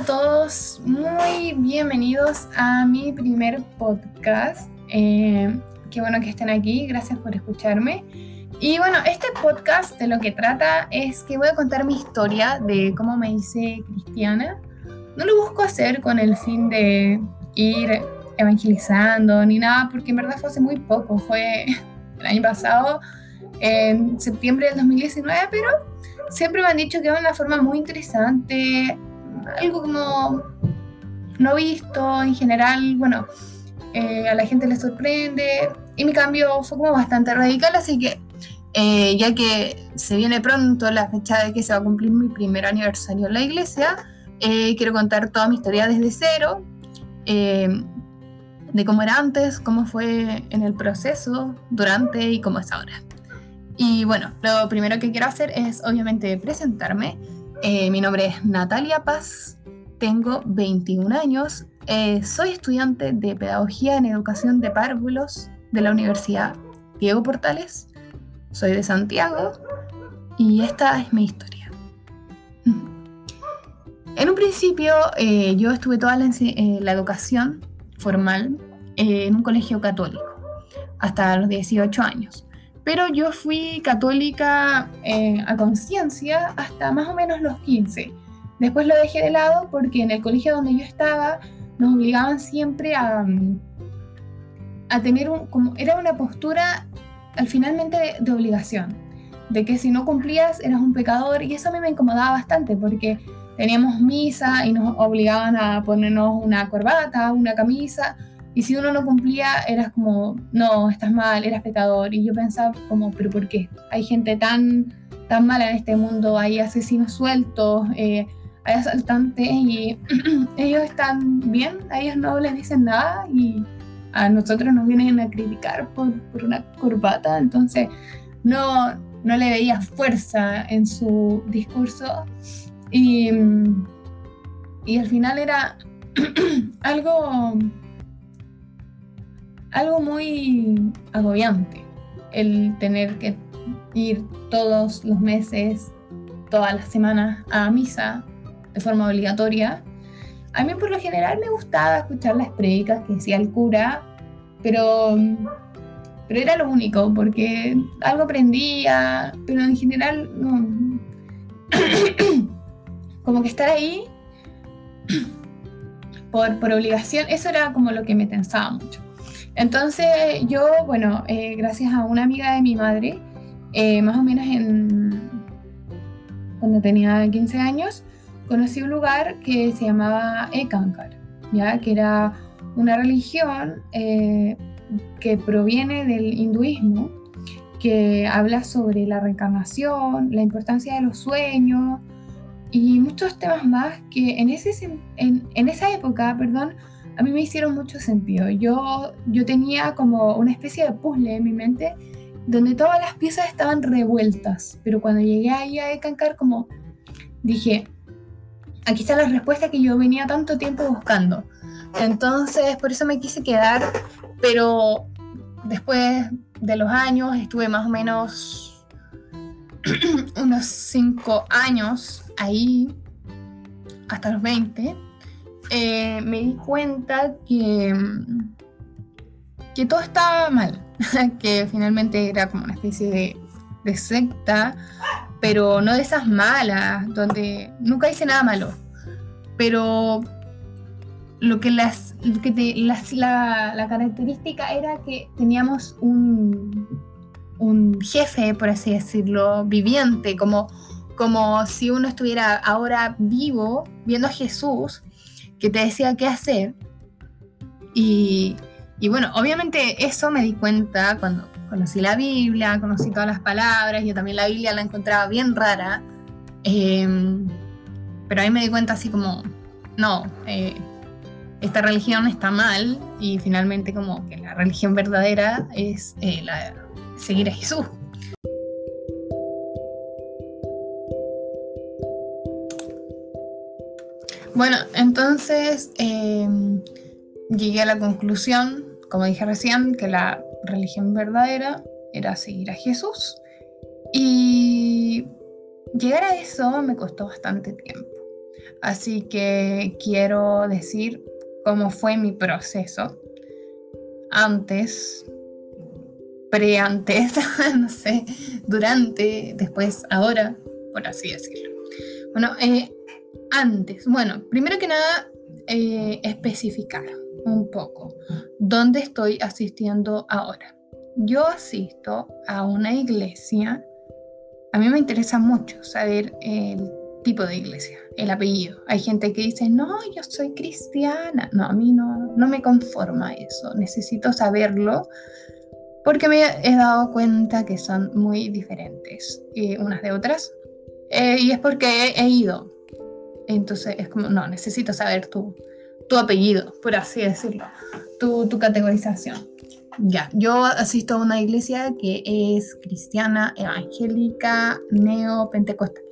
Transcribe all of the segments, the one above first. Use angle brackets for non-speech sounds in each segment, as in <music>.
a todos, muy bienvenidos a mi primer podcast. Eh, qué bueno que estén aquí, gracias por escucharme. Y bueno, este podcast de lo que trata es que voy a contar mi historia de cómo me hice cristiana. No lo busco hacer con el fin de ir evangelizando ni nada, porque en verdad fue hace muy poco, fue el año pasado, en septiembre del 2019, pero siempre me han dicho que es una forma muy interesante, algo como no visto en general, bueno, eh, a la gente le sorprende y mi cambio fue como bastante radical, así que eh, ya que se viene pronto la fecha de que se va a cumplir mi primer aniversario en la iglesia, eh, quiero contar toda mi historia desde cero, de cómo era antes, cómo fue en el proceso, durante y cómo es ahora. Y bueno, lo primero que quiero hacer es obviamente presentarme. Eh, mi nombre es Natalia Paz, tengo 21 años, eh, soy estudiante de Pedagogía en Educación de Párvulos de la Universidad Diego Portales, soy de Santiago y esta es mi historia. En un principio eh, yo estuve toda la, la educación formal en un colegio católico hasta los 18 años pero yo fui católica eh, a conciencia hasta más o menos los 15. Después lo dejé de lado porque en el colegio donde yo estaba nos obligaban siempre a, a tener un, como era una postura al finalmente de, obligación, de que si no cumplías eras un pecador y eso a mí me incomodaba bastante porque teníamos misa y nos obligaban a ponernos una corbata, una camisa, y si uno no cumplía, eras como, no, estás mal, eras pecador. Y yo pensaba como, pero ¿por qué? Hay gente tan, tan mala en este mundo, hay asesinos sueltos, eh, hay asaltantes y <clears throat> ellos están bien, a ellos no les dicen nada y a nosotros nos vienen a criticar por, por una corbata. Entonces, no, no le veía fuerza en su discurso. Y, y al final era <clears throat> algo algo muy agobiante el tener que ir todos los meses, todas las semanas a misa de forma obligatoria. A mí por lo general me gustaba escuchar las predicas que decía el cura, pero, pero era lo único, porque algo aprendía, pero en general no. <coughs> como que estar ahí <coughs> por, por obligación, eso era como lo que me tensaba mucho. Entonces yo, bueno, eh, gracias a una amiga de mi madre, eh, más o menos en, cuando tenía 15 años, conocí un lugar que se llamaba Ekankar, ¿ya? que era una religión eh, que proviene del hinduismo, que habla sobre la reencarnación, la importancia de los sueños y muchos temas más que en, ese, en, en esa época, perdón, a mí me hicieron mucho sentido. Yo, yo tenía como una especie de puzzle en mi mente donde todas las piezas estaban revueltas, pero cuando llegué ahí a Ekankar como dije, aquí está la respuesta que yo venía tanto tiempo buscando. Entonces, por eso me quise quedar, pero después de los años, estuve más o menos <clears throat> unos cinco años ahí, hasta los 20 eh, me di cuenta que, que todo estaba mal, <laughs> que finalmente era como una especie de, secta, pero no de esas malas, donde nunca hice nada malo, pero lo que, las, que la, característica era que teníamos un, un jefe, por así decirlo, viviente, como, como si uno estuviera ahora vivo viendo a Jesús que te decía qué hacer. Y, bueno, obviamente eso me di cuenta cuando conocí la Biblia, conocí todas las palabras, yo también la Biblia la encontraba bien rara, em, pero ahí me di cuenta así como, no, eh, esta religión está mal y finalmente como que la religión verdadera es eh, la, seguir a Jesús. Bueno, entonces em, llegué a la conclusión, como dije recién, que la religión verdadera era seguir a Jesús. Y llegar a eso me costó bastante tiempo. Así que quiero decir cómo fue mi proceso antes, pre-antes, <laughs> no sé, durante, después, ahora, por así decirlo. Bueno, eh, antes, bueno, primero que nada, eh, especificar un poco dónde estoy asistiendo ahora. Yo asisto a una iglesia, a mí me interesa mucho saber el tipo de iglesia, el apellido. Hay gente que dice, no, yo soy cristiana. No, a mí no, no me conforma eso, necesito saberlo porque me he dado cuenta que son muy diferentes eh, unas de otras. Eh, y es porque he, ido. Entonces es como, no, necesito saber tu, tu apellido, por así decirlo, tu, tu categorización. Ya, yo asisto a una iglesia que es cristiana, evangélica, neopentecostal.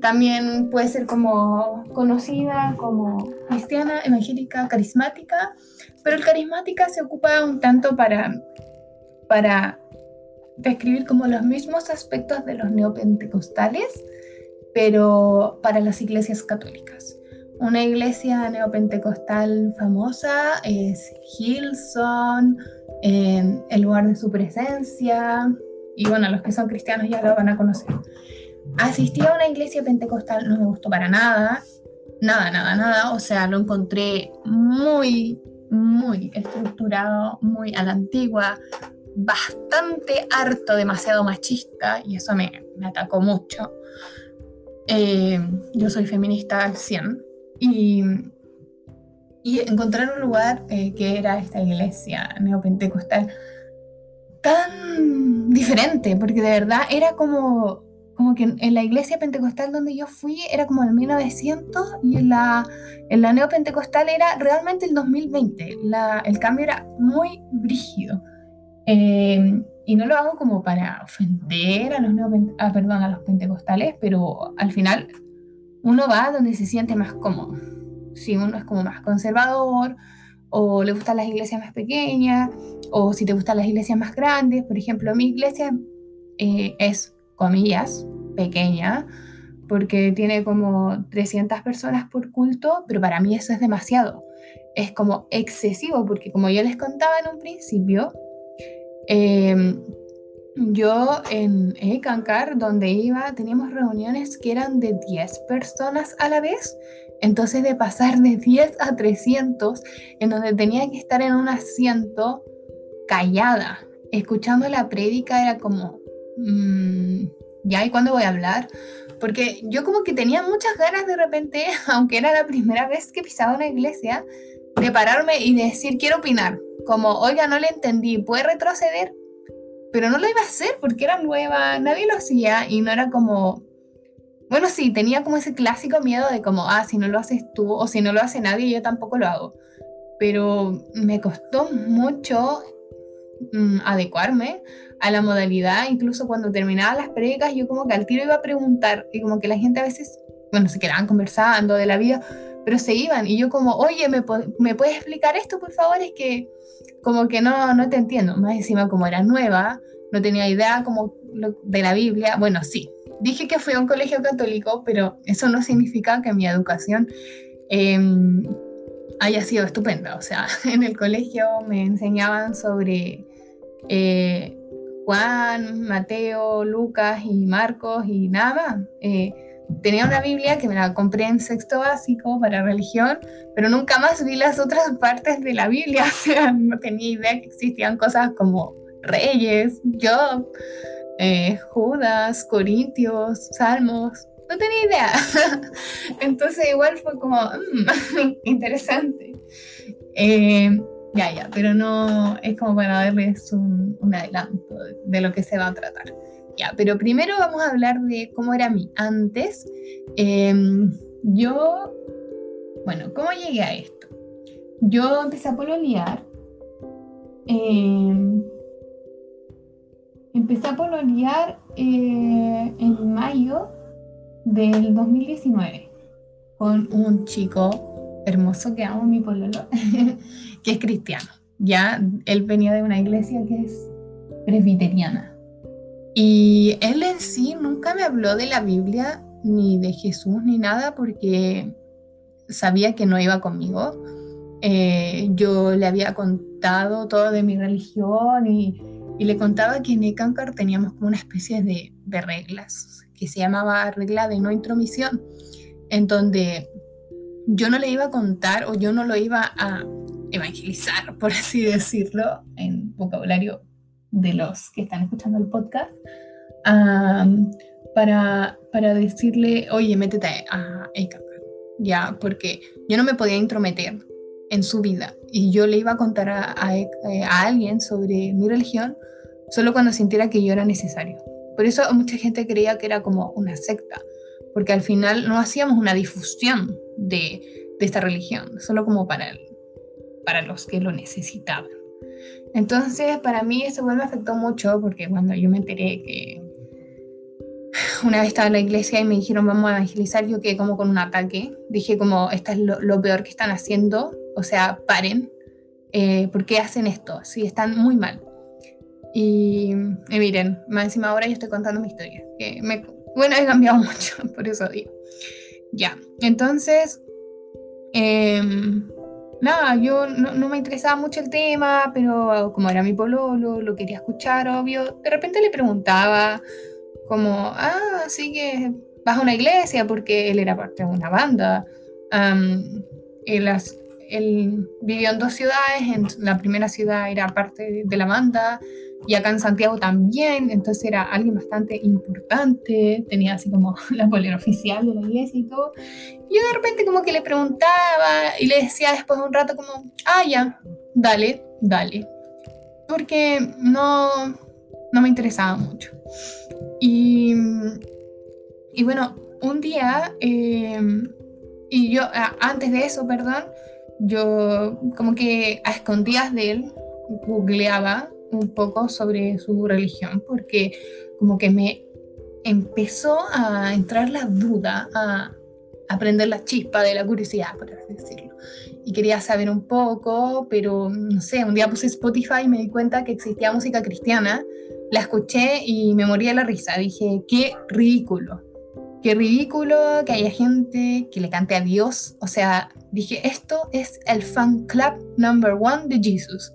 También puede ser como conocida como cristiana, evangélica, carismática, pero el carismática se ocupa un tanto para, para describir como los mismos aspectos de los neopentecostales, pero para las iglesias católicas. Una iglesia neopentecostal famosa es Hillsong, el lugar de su presencia, y bueno, los que son cristianos ya lo van a conocer. Asistí a una iglesia pentecostal, no me gustó para nada, nada, nada, nada, o sea, lo encontré muy, muy estructurado, muy a la antigua, bastante harto, demasiado machista, y eso me, me atacó mucho. Eh, yo soy feminista al 100, y, y encontrar un lugar eh, que era esta iglesia neopentecostal tan diferente, porque de verdad era como, como que en la iglesia pentecostal donde yo fui era como el 1900 y en la, en la neopentecostal era realmente el 2020. La, el cambio era muy brígido. Eh, y no lo hago como para ofender a los, ah, perdón, a los pentecostales, pero al final uno va donde se siente más cómodo. Si uno es como más conservador, o le gustan las iglesias más pequeñas, o si te gustan las iglesias más grandes. Por ejemplo, mi iglesia eh, es, comillas, pequeña, porque tiene como 300 personas por culto, pero para mí eso es demasiado. Es como excesivo, porque como yo les contaba en un principio, eh, yo en Ecancar, donde iba, teníamos reuniones que eran de 10 personas a la vez. Entonces de pasar de 10 a 300, en donde tenía que estar en un asiento callada, escuchando la prédica, era como, mm, ¿ya? ¿Y cuándo voy a hablar? Porque yo como que tenía muchas ganas de repente, <laughs> aunque era la primera vez que pisaba una iglesia, de pararme y decir, quiero opinar. Como, oiga, no le entendí, ¿puede retroceder? pero no lo iba a hacer porque era nueva, nadie lo hacía y no era como, bueno, sí, tenía como ese clásico miedo de como, ah, si no lo haces tú o si no lo hace nadie, yo tampoco lo hago. Pero me costó mucho mm, adecuarme a la modalidad, incluso cuando terminaba las predicas, yo como que al tiro iba a preguntar y como que la gente a veces, bueno, se quedaban conversando de la vida, pero se iban y yo como, oye, ¿me, ¿me puedes explicar esto, por favor? Es que como que no, no te entiendo. Más encima, como era nueva, no tenía idea como de la Biblia. Bueno, sí, dije que fui a un colegio católico, pero eso no significa que mi educación em, haya sido estupenda. O sea, <laughs> en el colegio me enseñaban sobre eh, Juan, Mateo, Lucas y Marcos y nada eh, tenía una Biblia que me la compré en sexto básico para religión, pero nunca más vi las otras <laughs> partes de la Biblia, o sea, no tenía idea que existían cosas como reyes, Job, eh, Judas, Corintios, Salmos, no tenía idea. <laughs> Entonces igual fue como mm, <laughs> interesante. Eh, ya, ya, pero no es como para darles un, un adelanto de lo que se va a tratar. Pero primero vamos a hablar de cómo era mi antes. Em, yo, bueno, ¿cómo llegué a esto? Yo empecé a pololear. Eh, empecé a pololear eh, en mayo del 2019 con un chico hermoso que amo, mi pololo, <laughs> que es cristiano. Ya él venía de una iglesia que es presbiteriana. Y él en sí nunca me habló de la Biblia ni de Jesús, ni nada, porque sabía que no iba conmigo. Eh, yo le había contado todo de mi religión y, le contaba que en Ekankar teníamos como una especie de, de reglas que se llamaba regla de no intromisión, en donde yo no le iba a contar o yo no lo iba a evangelizar, <laughs> por así decirlo, en vocabulario de los que están escuchando el podcast, para, para decirle, oye, métete a Eka, ya, porque yo no me podía intrometer en su vida y yo le iba a contar a, a, a alguien sobre mi religión solo cuando sintiera que yo era necesario. Por eso mucha gente creía que era como una secta, porque al final no hacíamos una difusión de, de esta religión, solo como para, para los que lo necesitaban. Entonces, para mí eso me afectó mucho porque cuando yo me enteré que una vez estaba en la iglesia y me dijeron vamos a evangelizar, yo quedé como con un ataque. Dije como, esto es lo, peor que están haciendo, o sea, paren, eh, ¿por qué hacen esto? Sí, están muy mal. Y, miren, más encima ahora yo estoy contando mi historia, que bueno, he cambiado <laughs> mucho, por eso digo. Ya, entonces, em, nada, yo no, me interesaba mucho el tema, pero como era mi pololo, lo quería escuchar, obvio. De repente le preguntaba, como, ah, así que vas a una iglesia, porque él era parte de una banda. las, él vivió en dos ciudades, en la primera ciudad era parte de la banda y acá en Santiago también, entonces era alguien bastante importante, tenía así como <laughs> la polera oficial de la iglesia y todo. Y yo de repente como que le preguntaba y le decía después de un rato como, ah, ya, dale, dale. Porque no, no me interesaba mucho. Y, y bueno, un día, eh, y yo, antes de eso, perdón, yo como que a escondidas de él googleaba un poco sobre su religión porque como que me empezó a entrar la duda, a aprender la chispa de la curiosidad, por así decirlo. Y quería saber un poco, pero no sé, un día puse Spotify y me di cuenta que existía música cristiana, la escuché y me moría la risa. Dije, qué ridículo, qué ridículo que haya gente que le cante a Dios. O sea, dije, esto es el fan club number one de Jesus.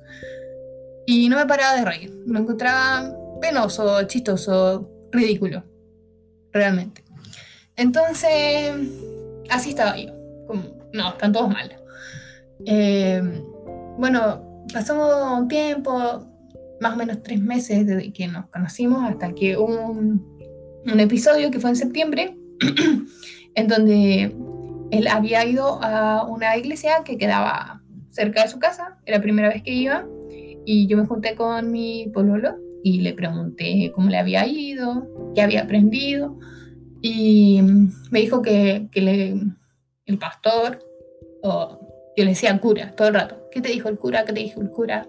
Y no me paraba de reír. Lo encontraba penoso, chistoso, ridículo. Realmente. Entonces, así estaba yo. Como, no, están todos mal. Eh, bueno, pasó un tiempo, más o menos tres meses desde que nos conocimos hasta que hubo un, un episodio que fue en septiembre, <clears throat> en donde él había ido a una iglesia que quedaba cerca de su casa, era la primera vez que iba, y yo me junté con mi pololo y le pregunté cómo le había ido, qué había aprendido. Y me dijo que, que el pastor, o yo le decía cura todo el rato, ¿qué te dijo el cura? ¿Qué te dijo el cura?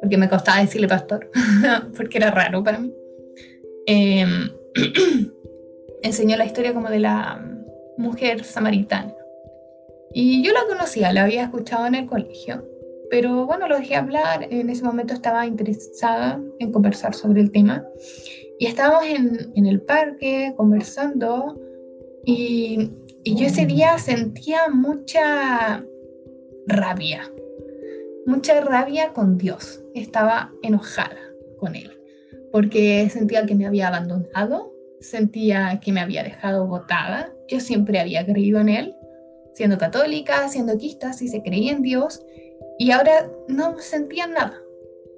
Porque me costaba decirle pastor, <laughs> porque era raro para mí. Em, <clears throat> enseñó la historia como de la mujer samaritana. Y yo la conocía, la había escuchado en el colegio pero bueno, lo dejé hablar, en ese momento estaba interesada en conversar sobre el tema. Y estábamos en, en el parque conversando y, y, yo ese día sentía mucha rabia, mucha rabia con Dios, estaba enojada con Él. Porque sentía que me había abandonado, sentía que me había dejado botada, yo siempre había creído en Él, siendo católica, siendo quista, si se creía en Dios, y ahora no sentía nada.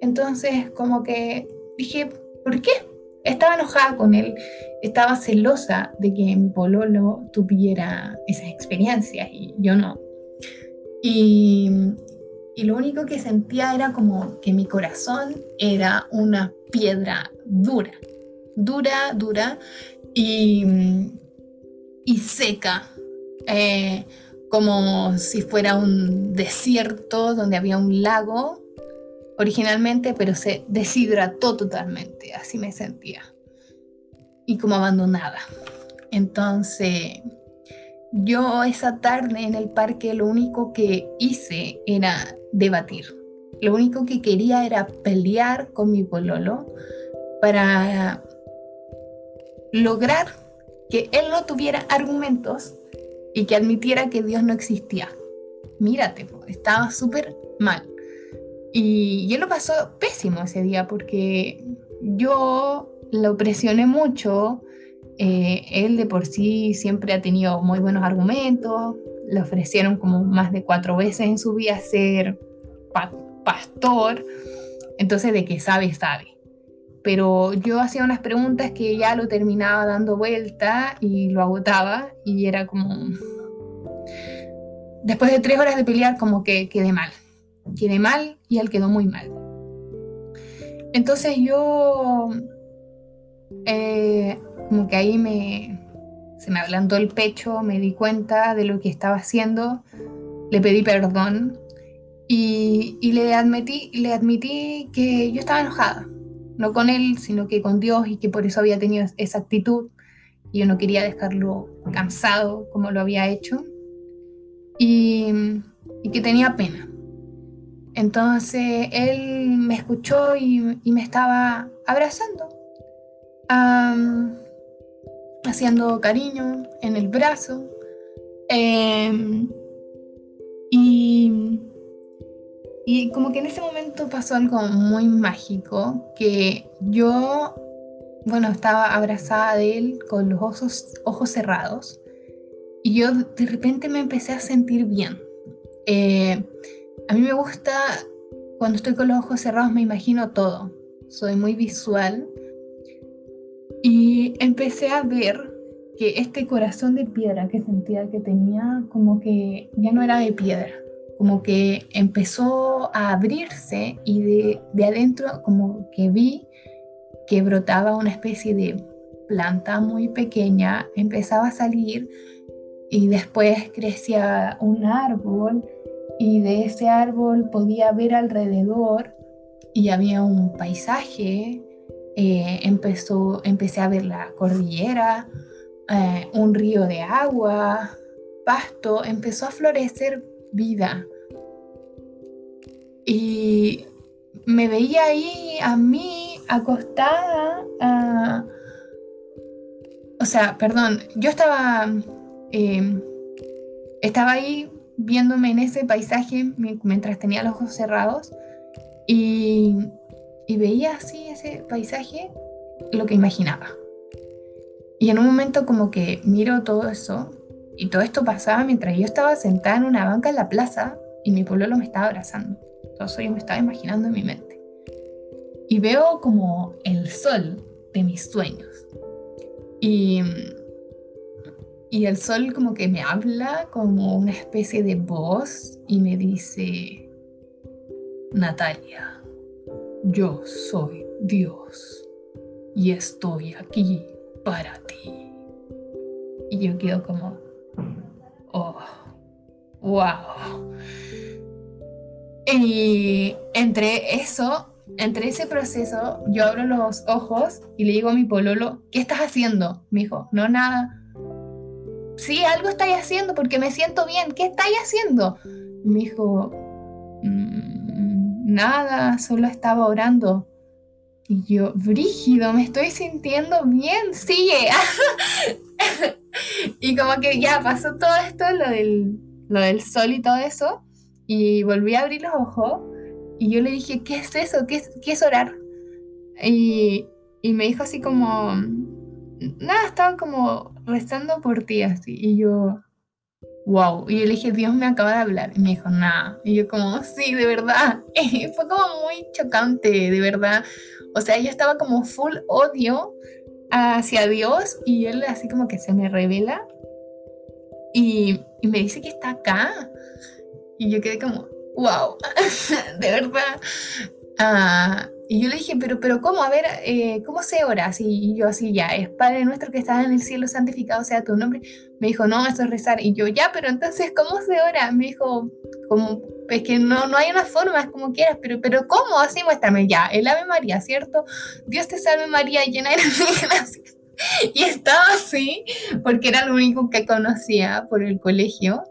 Entonces, como que dije, ¿por qué? Estaba enojada con él, estaba celosa de que mi pololo tuviera esas experiencias y yo no. Y, y lo único que sentía era como que mi corazón era una piedra dura, dura, dura y, y seca. Eh, como si fuera un desierto donde había un lago originalmente, pero se deshidrató totalmente, así me sentía, y como abandonada. Entonces, yo esa tarde en el parque lo único que hice era debatir. Lo único que quería era pelear con mi pololo para lograr que él no tuviera argumentos y que admitiera que Dios no existía. Mírate, estaba súper mal. Y él lo pasó pésimo ese día porque yo lo presioné mucho. Eh, él de por sí siempre ha tenido muy buenos argumentos. Le ofrecieron como más de cuatro veces en su vida ser pastor. Entonces, de que sabe, sabe. Pero yo hacía unas preguntas que ya lo terminaba dando vuelta y lo agotaba y era como... Después de tres horas de pelear, como que quedé mal. Quedé mal y él quedó muy mal. Entonces yo... Eh, como que ahí me... Se me ablandó el pecho, me di cuenta de lo que estaba haciendo, le pedí perdón y, le, admití, le admití que yo estaba enojada, no con él, sino que con Dios y que por eso había tenido esa actitud y yo no quería dejarlo cansado como lo había hecho y, que tenía pena. Entonces él me escuchó y, me estaba abrazando, haciendo cariño en el brazo. Em, y y como que en ese momento pasó algo muy mágico, que yo, bueno, estaba abrazada de él con los ojos, ojos cerrados y yo de repente me empecé a sentir bien. Eh, a mí me gusta, cuando estoy con los ojos cerrados me imagino todo, soy muy visual y empecé a ver que este corazón de piedra que sentía que tenía como que ya no era de piedra como que empezó a abrirse y de, de adentro como que vi que brotaba una especie de planta muy pequeña, empezaba a salir y después crecía un árbol y de ese árbol podía ver alrededor y había un paisaje, eh, empezó, empecé a ver la cordillera, eh, un río de agua, pasto, empezó a florecer vida. Y me veía ahí a mí acostada, o sea, perdón, yo estaba, em, estaba ahí viéndome en ese paisaje mientras tenía los ojos cerrados y, y veía así ese paisaje, lo que imaginaba. Y en un momento como que miro todo eso y todo esto pasaba mientras yo estaba sentada en una banca en la plaza y mi pueblo me estaba abrazando. Todo eso yo me estaba imaginando en mi mente. Y veo como el sol de mis sueños. Y, y el sol como que me habla como una especie de voz y me dice, Natalia, yo soy Dios y estoy aquí para ti. Y yo quedo como, wow. Y entre eso, entre ese proceso, yo abro los ojos y le digo a mi pololo, ¿qué estás haciendo? Me dijo, no, nada. Sí, algo estáis haciendo porque me siento bien. ¿Qué estáis haciendo? Me dijo, mm, nada, solo estaba orando. Y yo, brígido, me estoy sintiendo bien, sigue. <laughs> y como que ya pasó todo esto, lo del, lo del sol y todo eso, y volví a abrir los ojos y yo le dije, ¿qué es eso? ¿Qué es, qué es orar? Y, y, me dijo así como, nada, estaban como rezando por ti así. Y yo, wow. Y yo le dije, Dios me acaba de hablar. Y me dijo, nada. Y yo como, sí, de verdad. <laughs> Fue como muy chocante, de verdad. O sea, yo estaba como full odio hacia Dios y él así como que se me revela y, me dice que está acá. Y yo quedé como, wow, <laughs> de verdad. Ah, y yo le dije, pero, pero ¿cómo? A ver, eh, ¿cómo se ora? Y yo así, ya, es Padre nuestro que estás en el cielo, santificado sea tu nombre. Me dijo, no, eso es rezar. Y yo, ya, pero entonces, ¿cómo se ora? Me dijo, como, es que no, no hay una forma, es como quieras, pero, pero ¿cómo? Así muéstrame ya, el Ave María, ¿cierto? Dios te salve María, llena de gracia. <laughs> Y estaba así, porque era lo único que conocía por el colegio,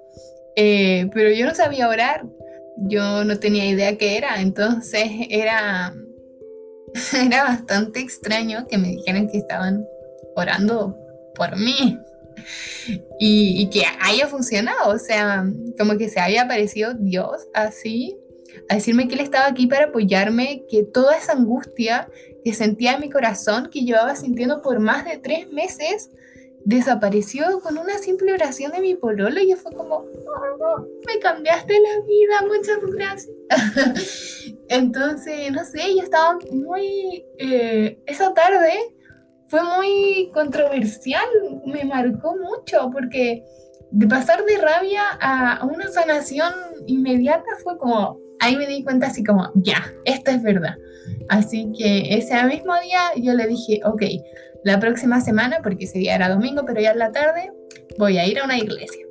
eh, pero yo no sabía orar, yo no tenía idea qué era, entonces era, <laughs> era bastante extraño que me dijeran que estaban orando por mí. <laughs> Y, y, que haya funcionado, o sea, como que se había aparecido Dios así, a decirme que Él estaba aquí para apoyarme, que toda esa angustia que sentía en mi corazón, que llevaba sintiendo por más de tres meses, desapareció con una simple oración de mi pololo y yo fue como, oh, me cambiaste la vida, muchas gracias. <laughs> Entonces, no sé, yo estaba muy, eh, esa tarde fue muy controversial, me marcó mucho porque de pasar de rabia a una sanación inmediata fue como, ahí me di cuenta así como, ya, esto es verdad. Así que ese mismo día yo le dije, ok, la próxima semana, porque ese día era domingo, pero ya en la tarde, voy a ir a una iglesia.